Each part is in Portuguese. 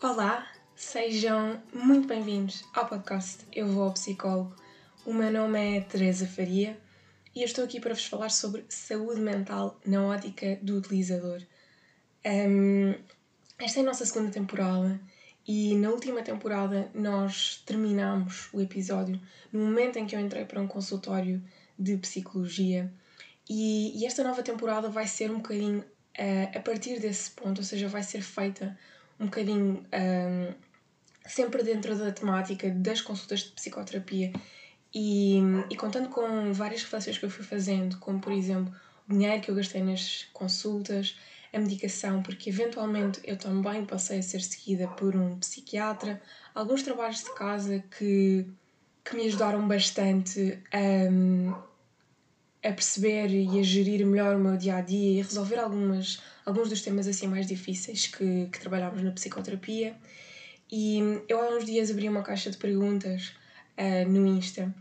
Olá, sejam muito bem-vindos ao podcast Eu Vou ao Psicólogo. O meu nome é Teresa Faria e eu estou aqui para vos falar sobre saúde mental na ótica do utilizador. Um, esta é a nossa segunda temporada e na última temporada nós terminamos o episódio no momento em que eu entrei para um consultório de psicologia e, e esta nova temporada vai ser um bocadinho uh, a partir desse ponto, ou seja, vai ser feita um bocadinho um, sempre dentro da temática das consultas de psicoterapia e, e contando com várias reflexões que eu fui fazendo, como por exemplo o dinheiro que eu gastei nas consultas, a medicação, porque eventualmente eu também passei a ser seguida por um psiquiatra, alguns trabalhos de casa que, que me ajudaram bastante a, a perceber e a gerir melhor o meu dia a dia e resolver algumas, alguns dos temas assim mais difíceis que, que trabalhámos na psicoterapia. E eu há uns dias abri uma caixa de perguntas uh, no Insta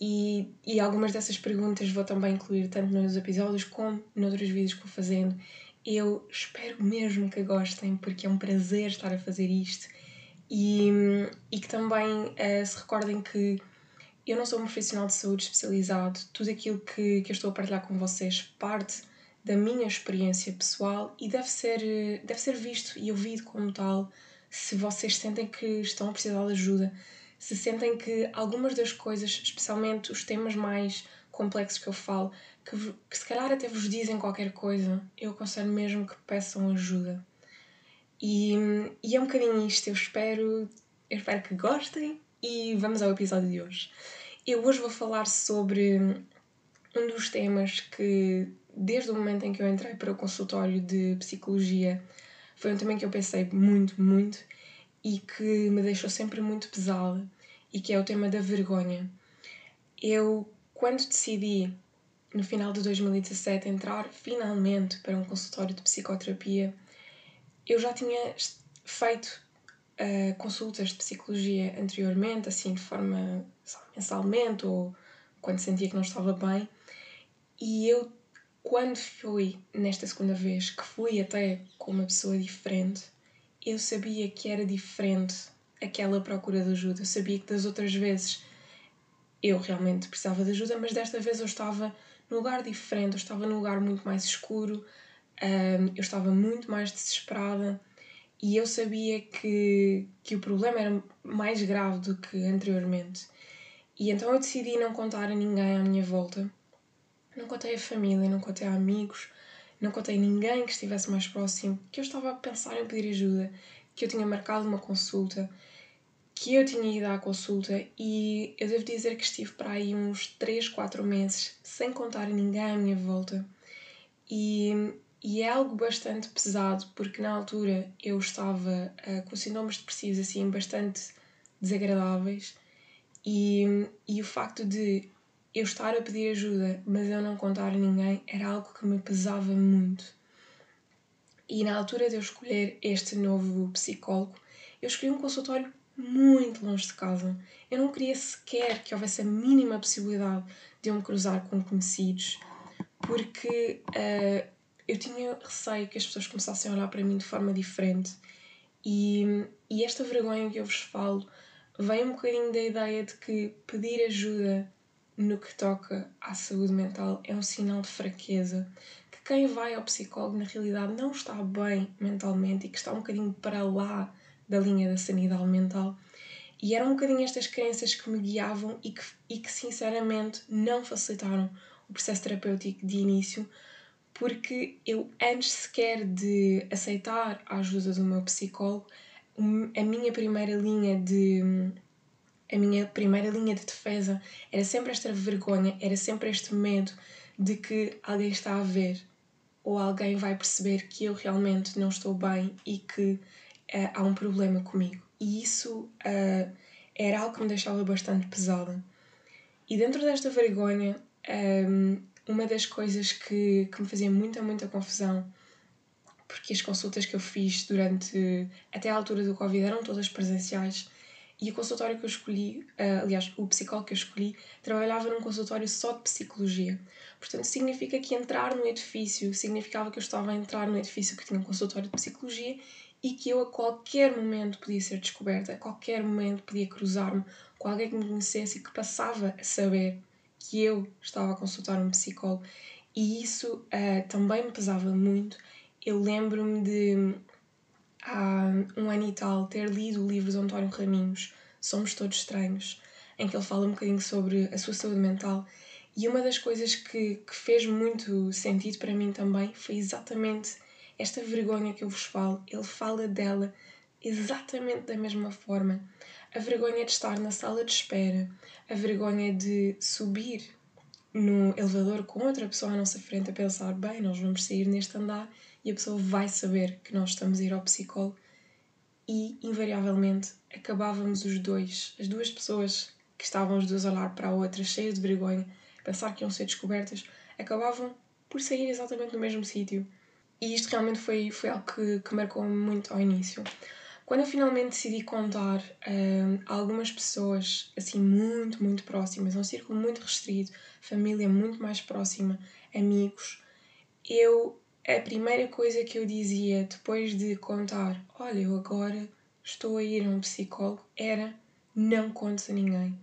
e, e algumas dessas perguntas vou também incluir tanto nos episódios como noutros vídeos que vou fazendo. Eu espero mesmo que gostem, porque é um prazer estar a fazer isto e, e que também uh, se recordem que eu não sou um profissional de saúde especializado, tudo aquilo que, que eu estou a partilhar com vocês parte da minha experiência pessoal e deve ser, deve ser visto e ouvido como tal se vocês sentem que estão a precisar de ajuda, se sentem que algumas das coisas, especialmente os temas mais complexos que eu falo, que, que se calhar até vos dizem qualquer coisa, eu aconselho mesmo que peçam ajuda. E, e é um bocadinho isto, eu espero, eu espero que gostem e vamos ao episódio de hoje. Eu hoje vou falar sobre um dos temas que, desde o momento em que eu entrei para o consultório de psicologia, foi um tema que eu pensei muito, muito e que me deixou sempre muito pesada e que é o tema da vergonha. Eu, quando decidi, no final de 2017, entrar finalmente para um consultório de psicoterapia, eu já tinha feito uh, consultas de psicologia anteriormente, assim de forma sabe, mensalmente ou quando sentia que não estava bem. E eu, quando fui nesta segunda vez, que fui até com uma pessoa diferente, eu sabia que era diferente aquela procura de ajuda. Eu sabia que das outras vezes eu realmente precisava de ajuda, mas desta vez eu estava num lugar diferente, eu estava num lugar muito mais escuro, eu estava muito mais desesperada e eu sabia que, que o problema era mais grave do que anteriormente. E então eu decidi não contar a ninguém à minha volta. Não contei a família, não contei a amigos, não contei a ninguém que estivesse mais próximo que eu estava a pensar em pedir ajuda, que eu tinha marcado uma consulta, que eu tinha ido à consulta e eu devo dizer que estive para aí uns 3, 4 meses sem contar a ninguém à minha volta. E e é algo bastante pesado, porque na altura eu estava uh, com sintomas depressivos assim bastante desagradáveis e, e o facto de eu estar a pedir ajuda, mas eu não contar a ninguém, era algo que me pesava muito. E na altura de eu escolher este novo psicólogo, eu escolhi um consultório muito longe de casa. Eu não queria sequer que houvesse a mínima possibilidade de eu me cruzar com conhecidos, porque uh, eu tinha receio que as pessoas começassem a olhar para mim de forma diferente. E, e esta vergonha que eu vos falo vem um bocadinho da ideia de que pedir ajuda no que toca à saúde mental é um sinal de fraqueza. Que quem vai ao psicólogo na realidade não está bem mentalmente e que está um bocadinho para lá da linha da sanidade mental. E eram um bocadinho estas crenças que me guiavam e que, e que sinceramente não facilitaram o processo terapêutico de início, porque eu, antes sequer de aceitar a ajuda do meu psicólogo, a minha primeira linha de a minha primeira linha de defesa era sempre esta vergonha, era sempre este medo de que alguém está a ver ou alguém vai perceber que eu realmente não estou bem e que uh, há um problema comigo. E isso uh, era algo que me deixava bastante pesada. E dentro desta vergonha, um, ehm, uma das coisas que, que me fazia muita, muita confusão, porque as consultas que eu fiz durante até a altura do Covid eram todas presenciais, E o consultório que eu escolhi, uh, aliás, o psicólogo que eu escolhi, trabalhava num consultório só de psicologia. Portanto, significa que entrar no edifício significava que eu estava a entrar no edifício que tinha um consultório de psicologia e que eu a qualquer momento podia ser descoberta, a qualquer momento podia cruzar-me com alguém que me conhecesse e que passava a saber que eu estava a consultar um psicólogo. E isso uh, também me pesava muito. Eu lembro-me de há um ano e tal, ter lido o livro de António Raminhos, Somos Todos Estranhos, em que ele fala um bocadinho sobre a sua saúde mental. E uma das coisas que, que fez muito sentido para mim também foi exatamente esta vergonha que eu vos falo. Ele fala dela exatamente da mesma forma. A vergonha de estar na sala de espera, a vergonha de subir no elevador com outra pessoa à nossa frente a pensar: bem, nós vamos sair neste andar e a pessoa vai saber que nós estamos a ir ao psicólogo e, invariavelmente, acabávamos os dois, as duas pessoas que estavam os dois a olhar para a outra, cheias de vergonha, a pensar que iam ser descobertas, acabavam por sair exatamente no mesmo sítio. E isto realmente foi, foi algo que, que marcou-me muito ao início. Quando eu finalmente decidi contar uh, a algumas pessoas, assim, muito, muito próximas, um círculo muito restrito, família muito mais próxima, amigos, eu a primeira coisa que eu dizia depois de contar, olha, eu agora estou a ir a um psicólogo, era não contes a ninguém.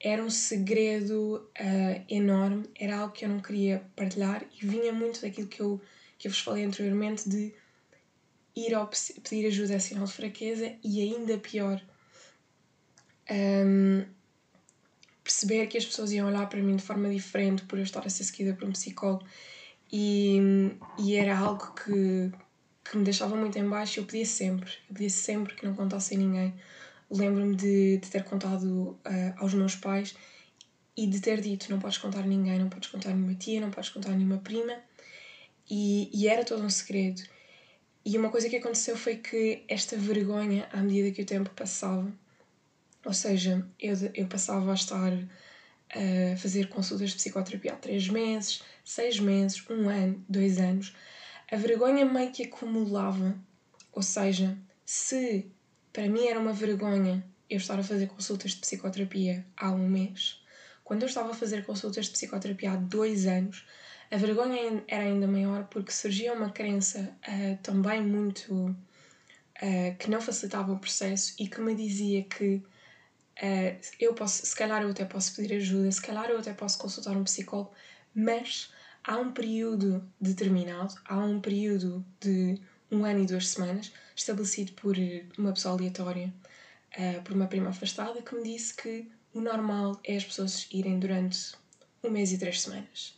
Era um segredo uh, enorme, era algo que eu não queria partilhar e vinha muito daquilo que eu, que eu vos falei anteriormente de ir ao pedir ajuda é sinal de fraqueza e ainda pior, um, perceber que as pessoas iam olhar para mim de forma diferente por eu estar a ser seguida por um psicólogo e, e era algo que, que me deixava muito em baixo. Eu pedia sempre, eu pedia sempre que não contasse a ninguém. Lembro-me de, de ter contado uh, aos meus pais e de ter dito: não podes contar a ninguém, não podes contar a nenhuma tia, não podes contar a nenhuma prima. E, e era todo um segredo. E uma coisa que aconteceu foi que esta vergonha, à medida que o tempo passava, ou seja, eu, eu passava a estar a fazer consultas de psicoterapia há três meses, seis meses, um ano, dois anos, a vergonha meio que acumulava. Ou seja, se para mim era uma vergonha eu estar a fazer consultas de psicoterapia há um mês, quando eu estava a fazer consultas de psicoterapia há dois anos, a vergonha era ainda maior porque surgia uma crença uh, também muito. Uh, que não facilitava o processo e que me dizia que uh, eu posso, se calhar eu até posso pedir ajuda, se calhar eu até posso consultar um psicólogo, mas há um período determinado, há um período de um ano e duas semanas, estabelecido por uma pessoa aleatória, por uma prima afastada, que me disse que o normal é as pessoas irem durante um mês e três semanas.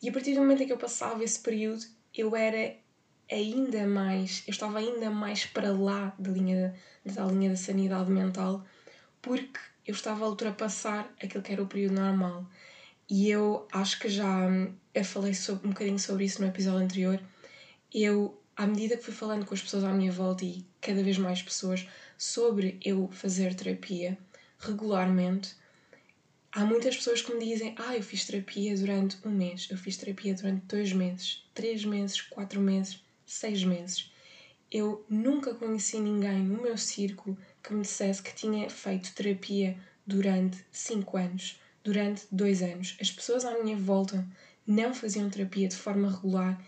E a partir do momento em que eu passava esse período, eu era ainda mais, eu estava ainda mais para lá da linha da linha da sanidade mental, porque eu estava a ultrapassar aquilo que era o período normal. E eu acho que já eu falei sobre, um bocadinho sobre isso no episódio anterior. Eu, à medida que fui falando com as pessoas à minha volta e cada vez mais pessoas sobre eu fazer terapia regularmente, há muitas pessoas que me dizem: Ah, eu fiz terapia durante um mês, eu fiz terapia durante dois meses, três meses, quatro meses, seis meses. Eu nunca conheci ninguém no meu círculo que me dissesse que tinha feito terapia durante cinco anos, durante dois anos. As pessoas à minha volta não faziam terapia de forma regular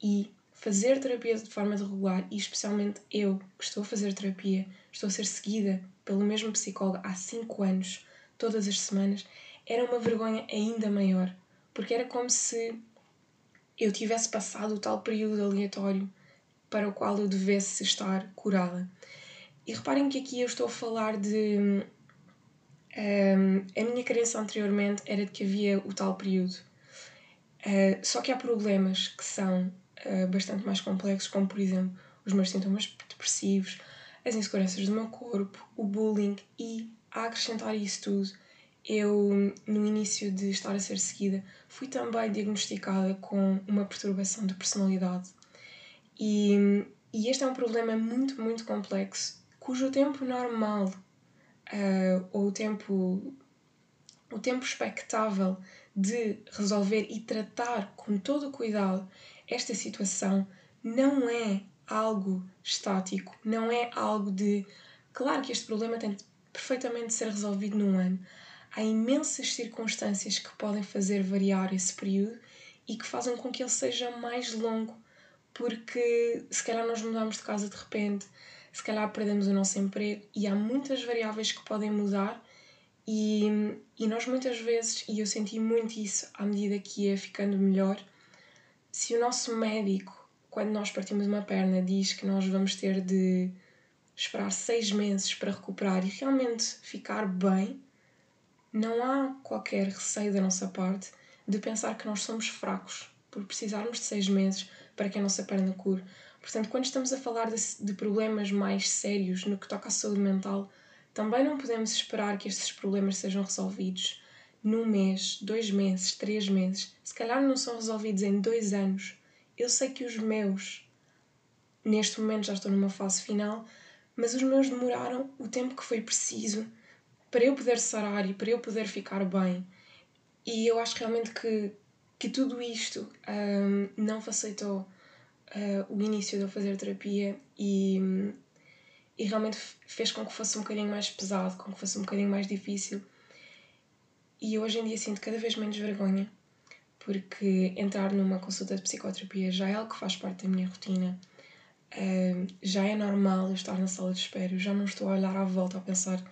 e fazer terapia de forma regular, e especialmente eu, que estou a fazer terapia, estou a ser seguida pelo mesmo psicólogo há 5 anos, todas as semanas, era uma vergonha ainda maior, porque era como se eu tivesse passado o tal período aleatório para o qual eu devesse estar curada. E reparem que aqui eu estou a falar de. Um, a minha crença anteriormente era de que havia o tal período Uh, só que há problemas que são uh, bastante mais complexos, como por exemplo os meus sintomas depressivos, as inseguranças do meu corpo, o bullying e, a acrescentar isso tudo, eu, no início de estar a ser seguida, fui também diagnosticada com uma perturbação de personalidade. E, e este é um problema muito, muito complexo, cujo tempo normal, uh, ou o tempo, o tempo expectável de resolver e tratar com todo o cuidado esta situação não é algo estático, não é algo de. Claro que este problema tem, perfeitamente ser resolvido num ano. Há imensas circunstâncias que podem fazer variar esse período e que fazem com que ele seja mais longo, porque se calhar nós mudamos de casa de repente, se calhar perdemos o nosso emprego e há muitas variáveis que podem mudar e, e nós muitas vezes, e eu senti muito isso à medida que ia ficando melhor, se o nosso médico, quando nós partimos uma perna, diz que nós vamos ter de esperar seis meses para recuperar e realmente ficar bem, não há qualquer receio da nossa parte de pensar que nós somos fracos por precisarmos de seis meses para que a nossa perna cure. Portanto, quando estamos a falar de, de problemas mais sérios no que toca à saúde mental, também não podemos esperar que estes problemas sejam resolvidos num mês, dois meses, três meses. Se calhar não são resolvidos em dois anos. Eu sei que os meus, neste momento, já estou numa fase final, mas os meus demoraram o tempo que foi preciso para eu poder sarar e para eu poder ficar bem. E eu acho realmente que, que tudo isto um, não facilitou uh, o início de eu fazer terapia e, e realmente fez com que fosse um bocadinho mais pesado, com que fosse um bocadinho mais difícil. E hoje em dia sinto cada vez menos vergonha, porque entrar numa consulta de psicoterapia já é algo que faz parte da minha rotina Já é normal eu estar na sala de espera, eu já não estou a olhar à volta a pensar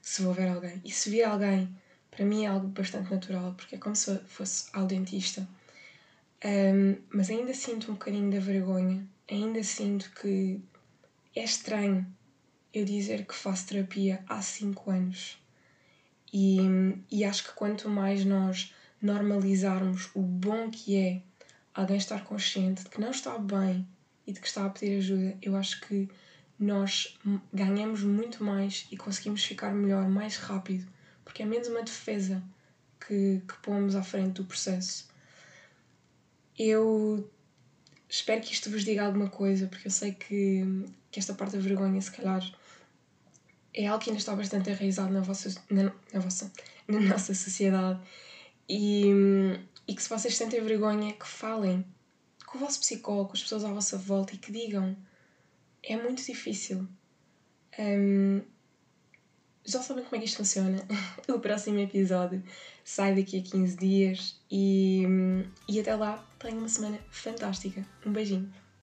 se vou ver alguém. E se vir alguém, para mim é algo bastante natural, porque é como se fosse ao dentista. Um, mas ainda sinto um bocadinho da vergonha, ainda sinto que é estranho eu dizer que faço terapia há 5 anos. E, e acho que quanto mais nós normalizarmos o bom que é alguém estar consciente de que não está bem e de que está a pedir ajuda, eu acho que nós ganhamos muito mais e conseguimos ficar melhor mais rápido, porque é menos uma defesa que, que pomos à frente do processo. Eu espero que isto vos diga alguma coisa, porque eu sei que, que esta parte da vergonha, se calhar, é algo que ainda está bastante enraizado na vossa, na, na vossa, na nossa sociedade. E, e que se vocês sentem vergonha, que falem, com o vosso psicólogo, com as pessoas à vossa volta e que digam: é muito difícil. Um, já sabem como é que isto funciona. o próximo episódio sai daqui a 15 dias e, e até lá tenham uma semana fantástica. Um beijinho.